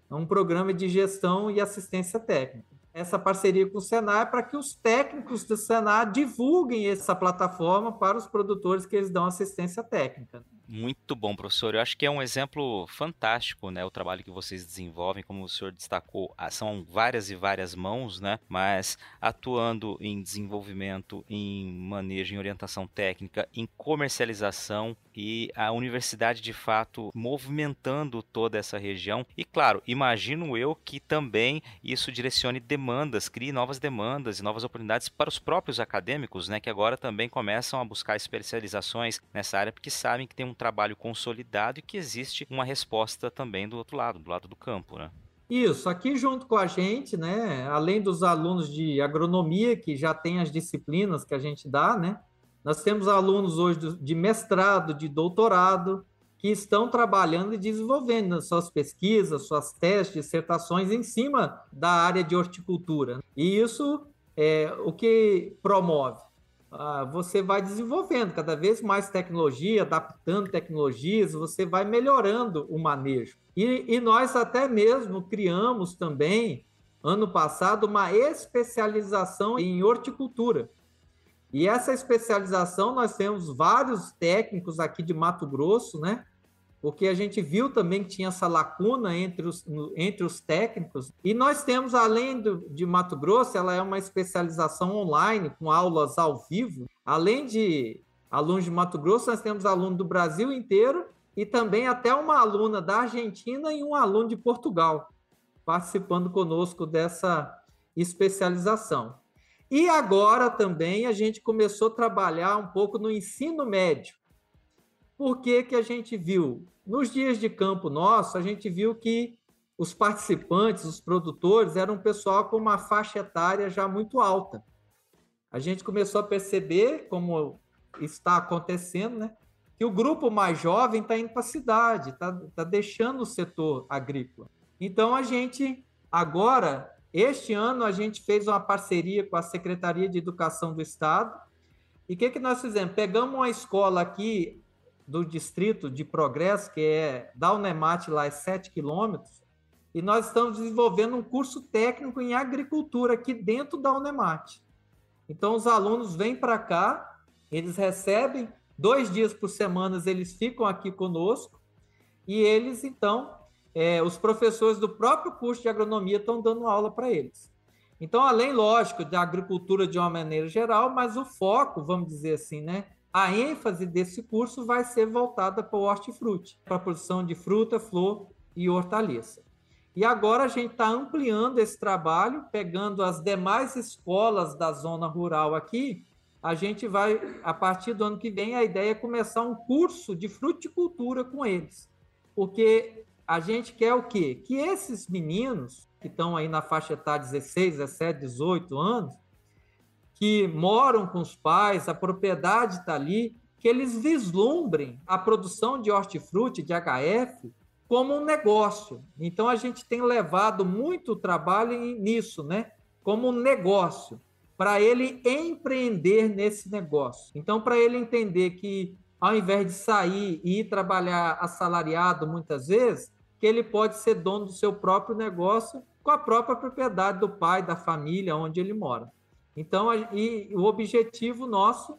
é um programa de gestão e assistência técnica essa parceria com o Senar para que os técnicos do Senar divulguem essa plataforma para os produtores que eles dão assistência técnica. Muito bom, professor. Eu acho que é um exemplo fantástico, né? O trabalho que vocês desenvolvem, como o senhor destacou, ah, são várias e várias mãos, né? Mas atuando em desenvolvimento, em manejo, em orientação técnica, em comercialização e a universidade de fato movimentando toda essa região. E claro, imagino eu que também isso direcione demandas, crie novas demandas e novas oportunidades para os próprios acadêmicos, né? Que agora também começam a buscar especializações nessa área porque sabem que tem um trabalho consolidado e que existe uma resposta também do outro lado, do lado do campo, né? Isso, aqui junto com a gente, né, além dos alunos de agronomia, que já tem as disciplinas que a gente dá, né, nós temos alunos hoje de mestrado, de doutorado, que estão trabalhando e desenvolvendo suas pesquisas, suas testes, dissertações em cima da área de horticultura. E isso é o que promove você vai desenvolvendo cada vez mais tecnologia, adaptando tecnologias, você vai melhorando o manejo. E, e nós até mesmo criamos também, ano passado, uma especialização em horticultura. E essa especialização nós temos vários técnicos aqui de Mato Grosso, né? Porque a gente viu também que tinha essa lacuna entre os, entre os técnicos. E nós temos, além do, de Mato Grosso, ela é uma especialização online, com aulas ao vivo. Além de alunos de Mato Grosso, nós temos alunos do Brasil inteiro e também até uma aluna da Argentina e um aluno de Portugal participando conosco dessa especialização. E agora também a gente começou a trabalhar um pouco no ensino médio. Por que, que a gente viu? Nos dias de campo nosso, a gente viu que os participantes, os produtores, eram um pessoal com uma faixa etária já muito alta. A gente começou a perceber, como está acontecendo, né, que o grupo mais jovem está indo para a cidade, está tá deixando o setor agrícola. Então, a gente, agora, este ano, a gente fez uma parceria com a Secretaria de Educação do Estado. E o que, que nós fizemos? Pegamos uma escola aqui do distrito de Progresso, que é da Unemat, lá é 7 quilômetros, e nós estamos desenvolvendo um curso técnico em agricultura aqui dentro da Unemat. Então, os alunos vêm para cá, eles recebem, dois dias por semana eles ficam aqui conosco, e eles, então, é, os professores do próprio curso de agronomia estão dando aula para eles. Então, além, lógico, da agricultura de uma maneira geral, mas o foco, vamos dizer assim, né, a ênfase desse curso vai ser voltada para o hortifruti, para a produção de fruta, flor e hortaliça. E agora a gente está ampliando esse trabalho, pegando as demais escolas da zona rural aqui. A gente vai, a partir do ano que vem, a ideia é começar um curso de fruticultura com eles. Porque a gente quer o quê? Que esses meninos, que estão aí na faixa etária 16, 17, 18 anos, que moram com os pais, a propriedade está ali, que eles vislumbrem a produção de hortifruti, de HF, como um negócio. Então, a gente tem levado muito trabalho nisso, né? Como um negócio, para ele empreender nesse negócio. Então, para ele entender que, ao invés de sair e ir trabalhar assalariado muitas vezes, que ele pode ser dono do seu próprio negócio com a própria propriedade do pai, da família, onde ele mora. Então, e o objetivo nosso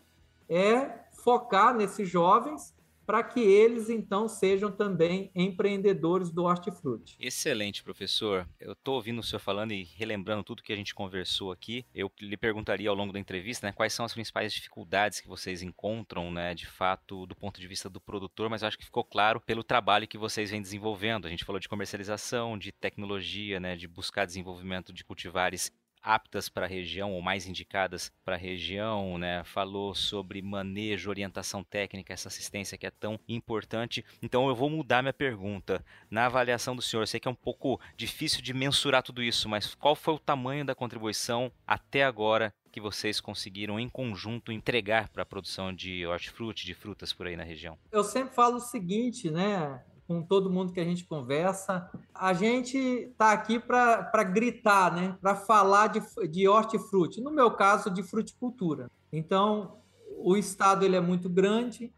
é focar nesses jovens para que eles então sejam também empreendedores do hortifruti. Excelente, professor. Eu estou ouvindo o senhor falando e relembrando tudo que a gente conversou aqui. Eu lhe perguntaria ao longo da entrevista, né, quais são as principais dificuldades que vocês encontram, né, de fato, do ponto de vista do produtor, mas acho que ficou claro pelo trabalho que vocês vêm desenvolvendo. A gente falou de comercialização, de tecnologia, né, de buscar desenvolvimento de cultivares aptas para a região ou mais indicadas para a região, né? Falou sobre manejo, orientação técnica, essa assistência que é tão importante. Então eu vou mudar minha pergunta. Na avaliação do senhor, eu sei que é um pouco difícil de mensurar tudo isso, mas qual foi o tamanho da contribuição até agora que vocês conseguiram em conjunto entregar para a produção de hortifruti, de frutas por aí na região? Eu sempre falo o seguinte, né? Com todo mundo que a gente conversa. A gente está aqui para gritar, né? para falar de, de hortifruti, no meu caso, de fruticultura. Então, o estado ele é muito grande,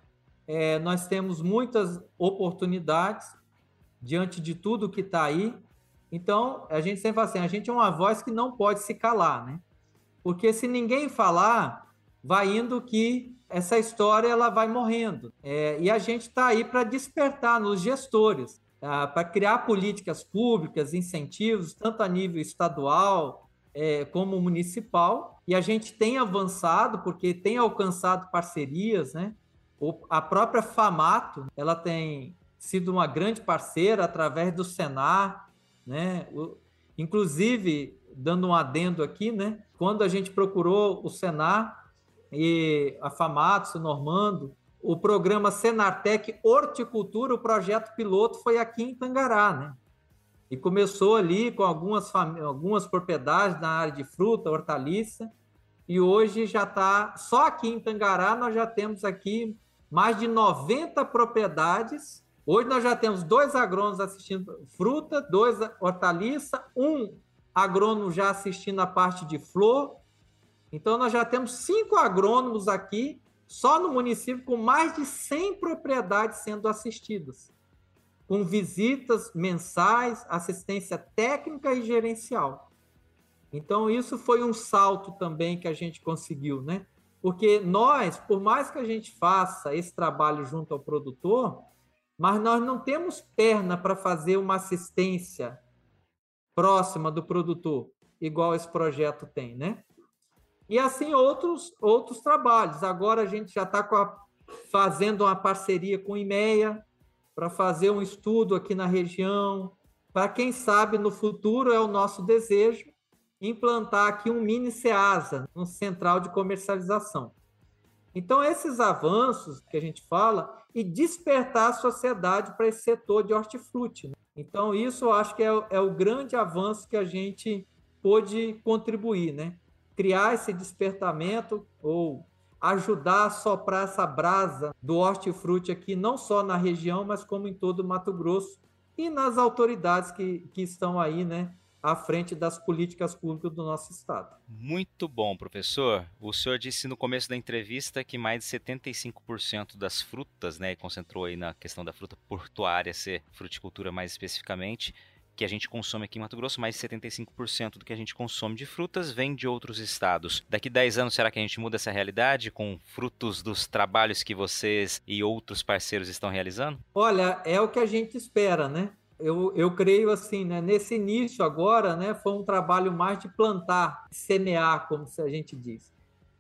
é, nós temos muitas oportunidades diante de tudo que está aí. Então, a gente sempre fala assim, a gente é uma voz que não pode se calar, né? Porque se ninguém falar, vai indo que essa história ela vai morrendo. É, e a gente está aí para despertar nos gestores, ah, para criar políticas públicas, incentivos, tanto a nível estadual é, como municipal. E a gente tem avançado, porque tem alcançado parcerias, né? A própria Famato, ela tem sido uma grande parceira através do Senar, né? O, inclusive, dando um adendo aqui, né? Quando a gente procurou o Senar, e a Famato, o Normando, o programa Senartec Horticultura, o projeto piloto foi aqui em Tangará, né? E começou ali com algumas, algumas propriedades na área de fruta, hortaliça, e hoje já está, só aqui em Tangará, nós já temos aqui mais de 90 propriedades. Hoje nós já temos dois agrônomos assistindo fruta, dois hortaliça, um agrônomo já assistindo a parte de flor, então, nós já temos cinco agrônomos aqui, só no município, com mais de 100 propriedades sendo assistidas, com visitas mensais, assistência técnica e gerencial. Então, isso foi um salto também que a gente conseguiu, né? Porque nós, por mais que a gente faça esse trabalho junto ao produtor, mas nós não temos perna para fazer uma assistência próxima do produtor, igual esse projeto tem, né? E assim outros, outros trabalhos. Agora a gente já está fazendo uma parceria com o IMEA para fazer um estudo aqui na região. Para quem sabe, no futuro é o nosso desejo implantar aqui um mini SEASA, um central de comercialização. Então, esses avanços que a gente fala e despertar a sociedade para esse setor de hortifruti. Né? Então, isso eu acho que é, é o grande avanço que a gente pôde contribuir, né? Criar esse despertamento ou ajudar a soprar essa brasa do hortifruti aqui, não só na região, mas como em todo o Mato Grosso e nas autoridades que, que estão aí, né, à frente das políticas públicas do nosso estado. Muito bom, professor. O senhor disse no começo da entrevista que mais de 75% das frutas, né, concentrou aí na questão da fruta portuária ser fruticultura mais especificamente, que a gente consome aqui em Mato Grosso, mais de 75% do que a gente consome de frutas vem de outros estados. Daqui 10 anos, será que a gente muda essa realidade com frutos dos trabalhos que vocês e outros parceiros estão realizando? Olha, é o que a gente espera, né? Eu, eu creio assim, né? Nesse início agora, né? Foi um trabalho mais de plantar, semear, como a gente diz.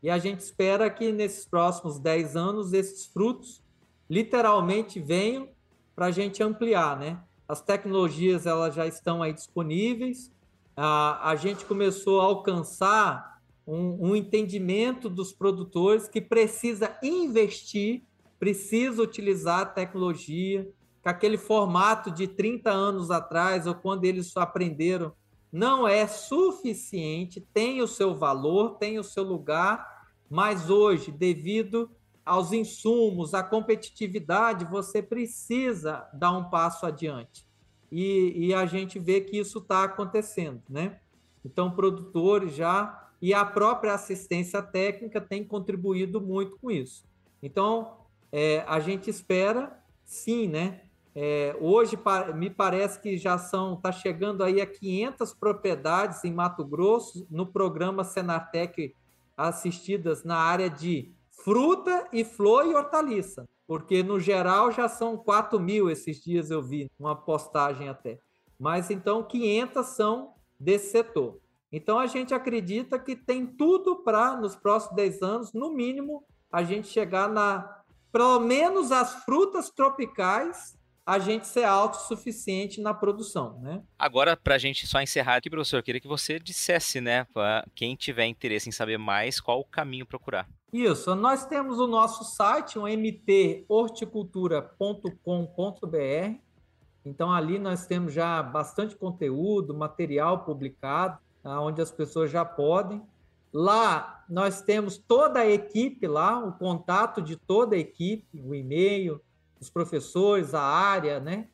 E a gente espera que nesses próximos 10 anos esses frutos literalmente venham para a gente ampliar, né? As tecnologias elas já estão aí disponíveis, a, a gente começou a alcançar um, um entendimento dos produtores que precisa investir, precisa utilizar a tecnologia, que aquele formato de 30 anos atrás, ou quando eles aprenderam, não é suficiente, tem o seu valor, tem o seu lugar, mas hoje, devido aos insumos, à competitividade, você precisa dar um passo adiante. E, e a gente vê que isso está acontecendo, né? Então, produtores já e a própria assistência técnica tem contribuído muito com isso. Então, é, a gente espera, sim, né? É, hoje me parece que já são, está chegando aí a 500 propriedades em Mato Grosso no programa Senartec assistidas na área de fruta e flor e hortaliça, porque no geral já são 4 mil esses dias eu vi, uma postagem até. Mas então 500 são desse setor. Então a gente acredita que tem tudo para, nos próximos 10 anos, no mínimo, a gente chegar na. Pelo menos as frutas tropicais a gente ser autossuficiente na produção, né? Agora, para a gente só encerrar aqui, professor, eu queria que você dissesse, né, quem tiver interesse em saber mais, qual o caminho procurar. Isso, nós temos o nosso site, o mthorticultura.com.br. Então ali nós temos já bastante conteúdo, material publicado, tá? onde as pessoas já podem. Lá nós temos toda a equipe lá, o contato de toda a equipe, o e-mail, os professores, a área, né?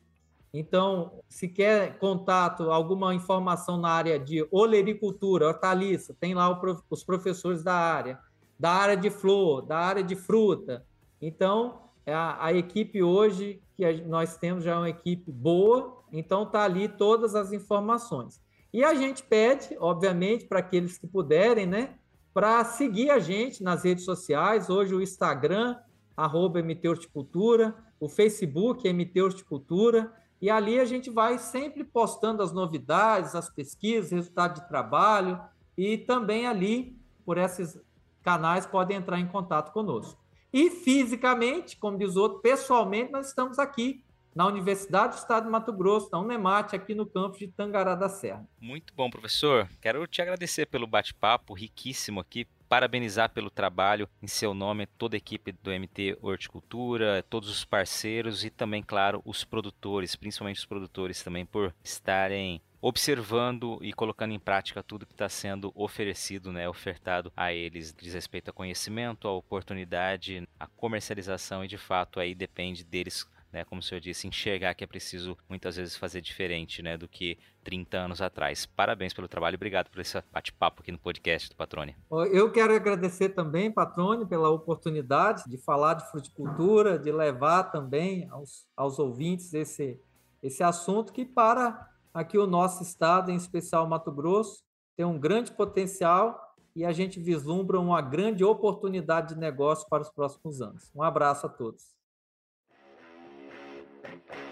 Então, se quer contato, alguma informação na área de olericultura, hortaliça, tem lá os professores da área da área de flor, da área de fruta. Então, é a, a equipe hoje que a, nós temos já é uma equipe boa, então está ali todas as informações. E a gente pede, obviamente, para aqueles que puderem, né, para seguir a gente nas redes sociais. Hoje o Instagram, arroba MT Horticultura, o Facebook, MT Horticultura, e ali a gente vai sempre postando as novidades, as pesquisas, resultado de trabalho, e também ali, por esses canais, podem entrar em contato conosco. E fisicamente, como diz outro, pessoalmente, nós estamos aqui na Universidade do Estado de Mato Grosso, na Unemate, aqui no campus de Tangará da Serra. Muito bom, professor. Quero te agradecer pelo bate-papo riquíssimo aqui, parabenizar pelo trabalho em seu nome, toda a equipe do MT Horticultura, todos os parceiros e também, claro, os produtores, principalmente os produtores também, por estarem observando e colocando em prática tudo que está sendo oferecido, né, ofertado a eles, diz respeito a conhecimento, a oportunidade, a comercialização e de fato aí depende deles né, como o senhor disse, enxergar que é preciso muitas vezes fazer diferente né, do que 30 anos atrás. Parabéns pelo trabalho obrigado por esse bate-papo aqui no podcast do Patrone. Eu quero agradecer também, Patrone, pela oportunidade de falar de fruticultura, de levar também aos, aos ouvintes esse, esse assunto que para aqui o nosso estado, em especial Mato Grosso, tem um grande potencial e a gente vislumbra uma grande oportunidade de negócio para os próximos anos. Um abraço a todos.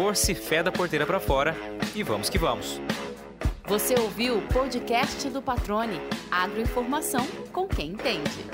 força e fé da porteira para fora e vamos que vamos. Você ouviu o podcast do Patrone, agroinformação com quem entende.